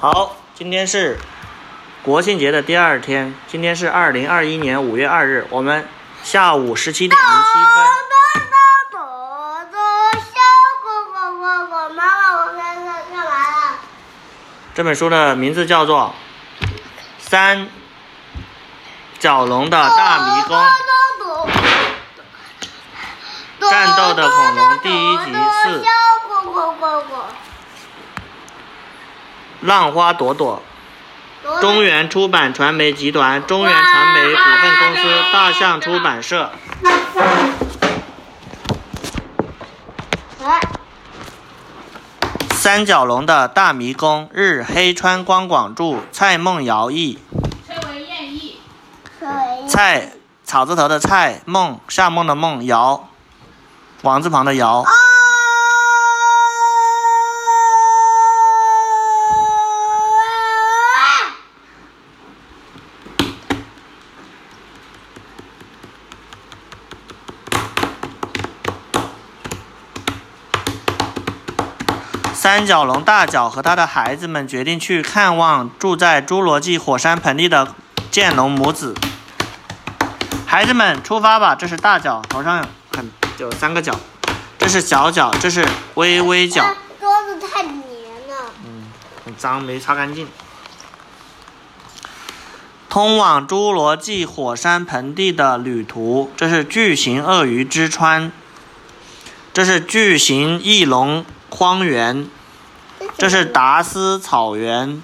好，今天是国庆节的第二天，今天是二零二一年五月二日，我们下午十七点零七分。朵朵小果果果果，妈妈，我干干干嘛了？这本书的名字叫做《三角龙的大迷宫》。战斗的恐龙第一集是小果果果果，浪花朵朵，中原出版传媒集团、中原传媒股份公司、大象出版社。哎。三角龙的大迷宫，日黑川光广著，蔡梦瑶译，蔡草字头的蔡，梦夏梦的梦，瑶。王字旁的瑶。三角龙大角和他的孩子们决定去看望住在侏罗纪火山盆地的剑龙母子。孩子们出发吧！这是大角，头上很有三个角；这是小角，这是微微角。桌子太黏了。嗯很脏，没擦干净。通往侏罗纪火山盆地的旅途，这是巨型鳄鱼之川，这是巨型翼龙荒原，这是达斯草原。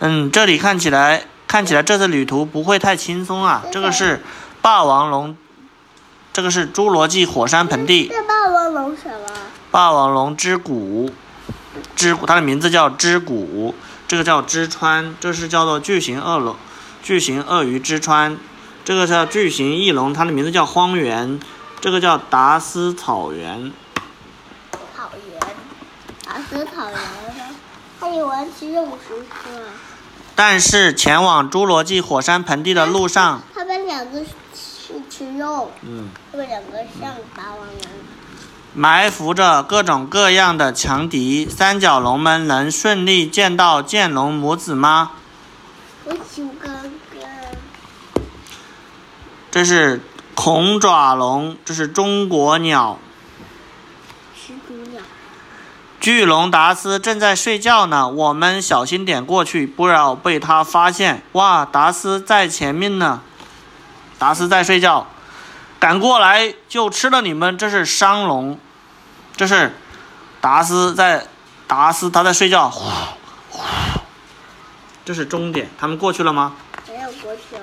嗯，这里看起来看起来这次旅途不会太轻松啊。这个是霸王龙，这个是侏罗纪火山盆地。这霸王龙什么？霸王龙之谷，之谷，它的名字叫之谷，这个叫之川，这是叫做巨型鳄龙，巨型鳄鱼之川，这个叫巨型翼龙，它的名字叫荒原，这个叫达斯草原。草原，达斯草原呢？还有玩吃肉食是吗？但是前往侏罗纪火山盆地的路上，他们两个是吃肉，嗯，他们两个像霸王龙。埋伏着各种各样的强敌，三角龙们能顺利见到剑龙母子吗？我求哥哥。这是恐爪龙，这是中国鸟。巨龙达斯正在睡觉呢，我们小心点过去，不要被他发现。哇，达斯在前面呢，达斯在睡觉，赶过来就吃了你们。这是商龙，这是达斯在，达斯他在睡觉。呼呼这是终点，他们过去了吗？没有过去哦。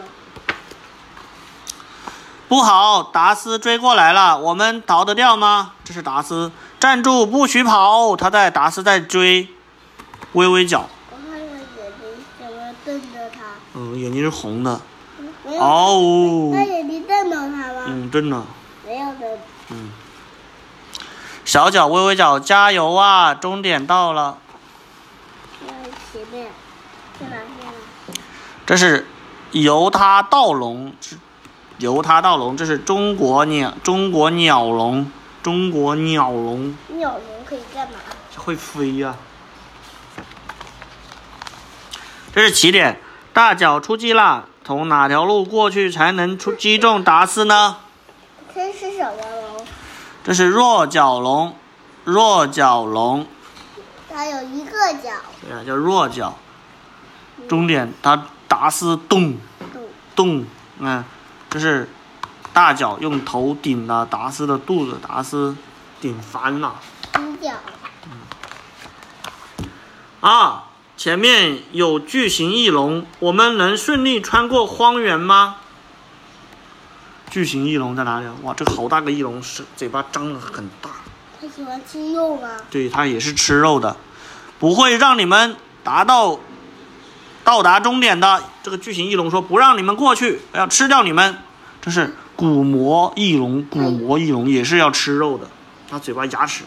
不好，达斯追过来了，我们逃得掉吗？这是达斯，站住，不许跑！他在，达斯在追，微微角，我看到眼睛怎么瞪着他？嗯，眼睛是红的，哦，他眼睛瞪着他吗？嗯，真的，没有的。小脚微微脚，加油啊！终点到了，在前面，在哪边啊？这是由他到龙，是犹他盗龙，这是中国鸟，中国鸟龙，中国鸟笼鸟笼可以干嘛？会飞呀、这是起点，大脚出击啦！从哪条路过去才能出击中达斯呢？这是什么龙，这是弱角龙，弱角龙，它有一个角。对啊，叫弱角。终点，它达斯动肚动，嗯，这是大脚用头顶了达斯的肚子，达斯顶翻了。啊，前面有巨型翼龙，我们能顺利穿过荒原吗？巨型翼龙在哪里啊？哇，这个好大个翼龙，是嘴巴张得很大。它喜欢吃肉吗？对，它也是吃肉的，不会让你们达到到达终点的。这个巨型翼龙说不让你们过去，要吃掉你们。这是骨膜翼龙，骨膜翼龙也是要吃肉的，它嘴巴牙齿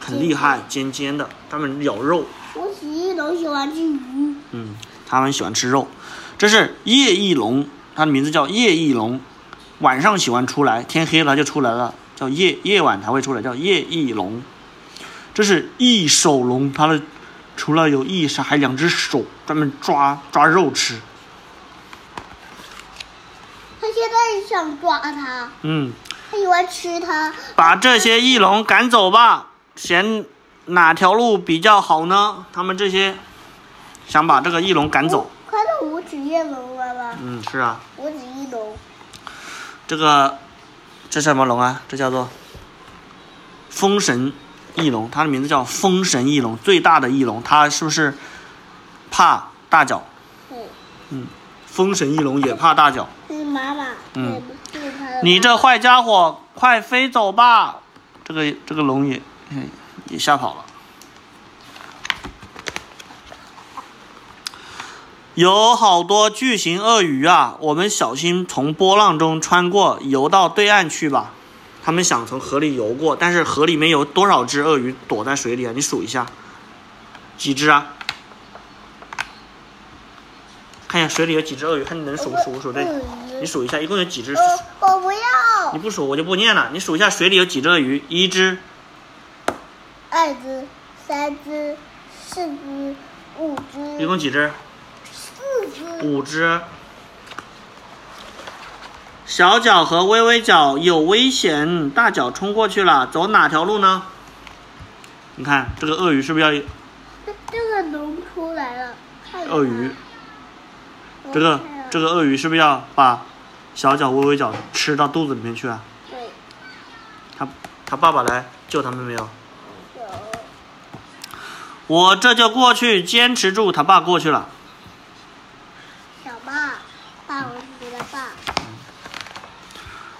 很厉害，尖尖的，它们咬肉。我喜翼龙喜欢吃鱼。嗯，它们喜欢吃肉。这是夜翼龙，它的名字叫夜翼龙，晚上喜欢出来，天黑了就出来了，叫夜夜晚才会出来，叫夜翼龙。这是翼手龙，它的除了有翼上，还两只手专门抓抓肉吃。他现在想抓它，嗯，他喜欢吃它。把这些翼龙赶走吧。选哪条路比较好呢？他们这些想把这个翼龙赶走。快到五指翼龙了吧？嗯，是啊。五指翼龙。这个这什么龙啊？这叫做风神翼龙，它的名字叫风神翼龙，最大的翼龙。它是不是怕大脚？嗯。嗯，风神翼龙也怕大脚。这是妈妈。嗯。你这坏家伙，快飞走吧！这个这个龙也。也吓跑了。有好多巨型鳄鱼啊！我们小心从波浪中穿过，游到对岸去吧。他们想从河里游过，但是河里面有多少只鳄鱼躲在水里啊？你数一下，几只啊？看一下水里有几只鳄鱼，看你能数数不数对？你数一下，一共有几只？我不要。你不数我就不念了。你数一下水里有几只鳄鱼？一只。二只，三只，四只，五只。一共几只？四只。五只。小脚和微微脚有危险，大脚冲过去了，走哪条路呢？你看这个鳄鱼是不是要？这个龙出来了。鳄鱼。这个这个鳄鱼是不是要把小脚、微微脚吃到肚子里面去啊？对。他他爸爸来救他们没有？我这就过去，坚持住。他爸过去了。小霸，霸王龙的霸。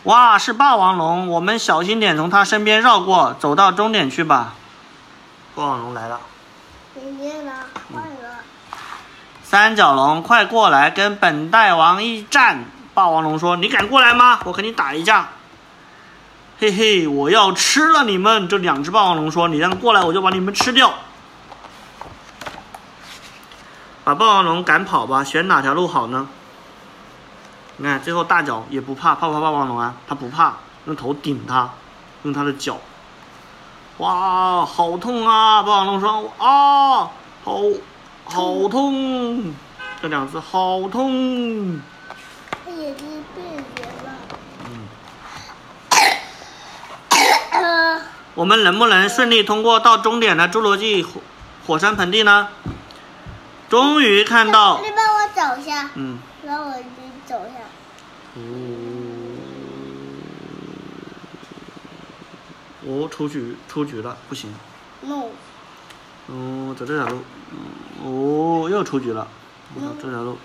哇，是霸王龙！我们小心点，从他身边绕过，走到终点去吧。霸王龙来了。迎接了，快了。三角龙，快过来，跟本大王一战！霸王龙说：“你敢过来吗？我和你打一架。”嘿嘿，我要吃了你们！这两只霸王龙说：“你让过来，我就把你们吃掉。”把霸王龙赶跑吧，选哪条路好呢？你看，最后大脚也不怕，怕不怕霸王龙啊？他不怕，用头顶它，用它的脚。哇，好痛啊！霸王龙说：“啊，好，好痛！这两只好痛。”他眼睛变圆了。嗯。我们能不能顺利通过到终点的侏罗纪火火山盆地呢？终于看到。你帮我走一下。嗯。让我你走一下。哦。哦，出局，出局了，不行。No。哦，走这条路。哦，又出局了。走这条路。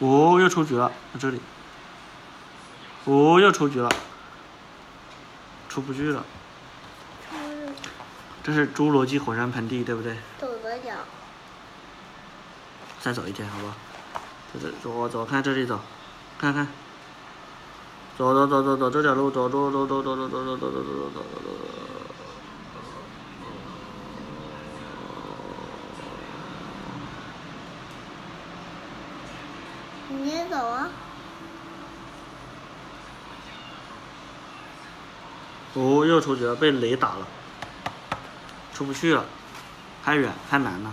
哦，又出局了，在这里。哦，又出局了，出不去了。这是侏罗纪火山盆地，对不对？走。再走一天，好吧？走走走，看这里走，看看。走走走走走这条路，走走走走走走走走走走走走走走。你先走啊。哦，又出局了，被雷打了，出不去了，太远太难了。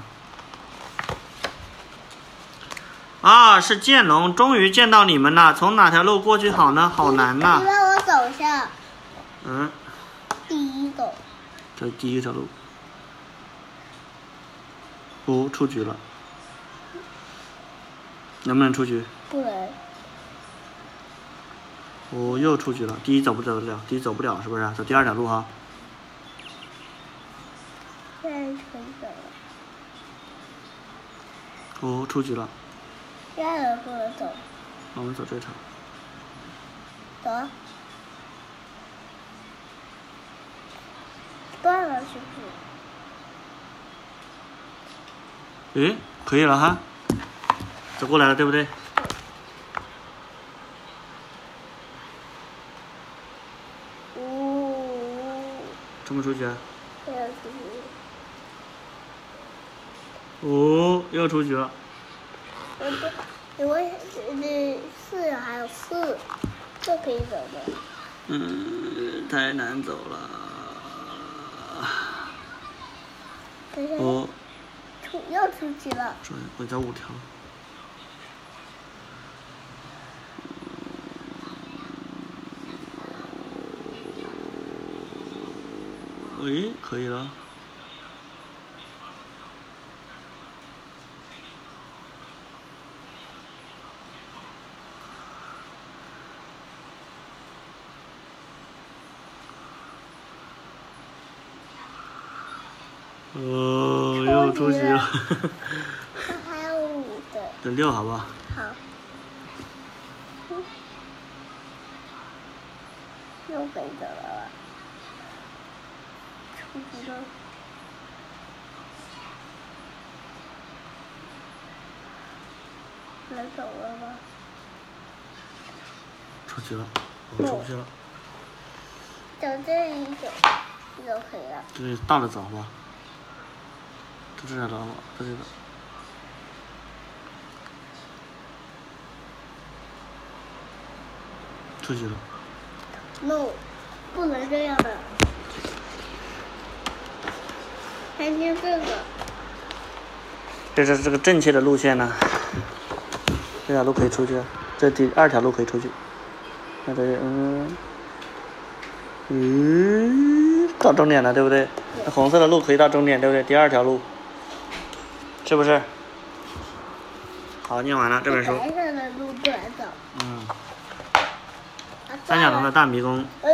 啊，是剑龙，终于见到你们了，从哪条路过去好呢？好难呐！你让我走下。嗯。第一个。这第一条路。哦，出局了。能不能出局？不能。哦，又出局了。第一走不走得了？第一走不了，是不是？走第二条路哈。现在可以走了。哦，出局了。第二条不能走。我们走这条。走。断了是不是？诶，可以了哈。走过来了，对不对？冲不出去啊！哦，又出局了。因为这四还有四，这可以走的。嗯，太难走了。我出又出去了。对我加五条。喂，可以了。哦，又出去了。这还有五的，等六好不好？好。嗯又飞走了，出去了。能走了吗？出去了，我出不去了。走这里走就可以了。这大的走好不好？就这条走好不好？就这个。出去了。no，不能这样的。这个，这是这个正确的路线呢。这条路可以出去，这第二条路可以出去。那这嗯嗯，到终点了，对不对？那红色的路可以到终点，对不对？第二条路，是不是？好，念完了这本书。嗯，啊三角龙的大迷宫。呃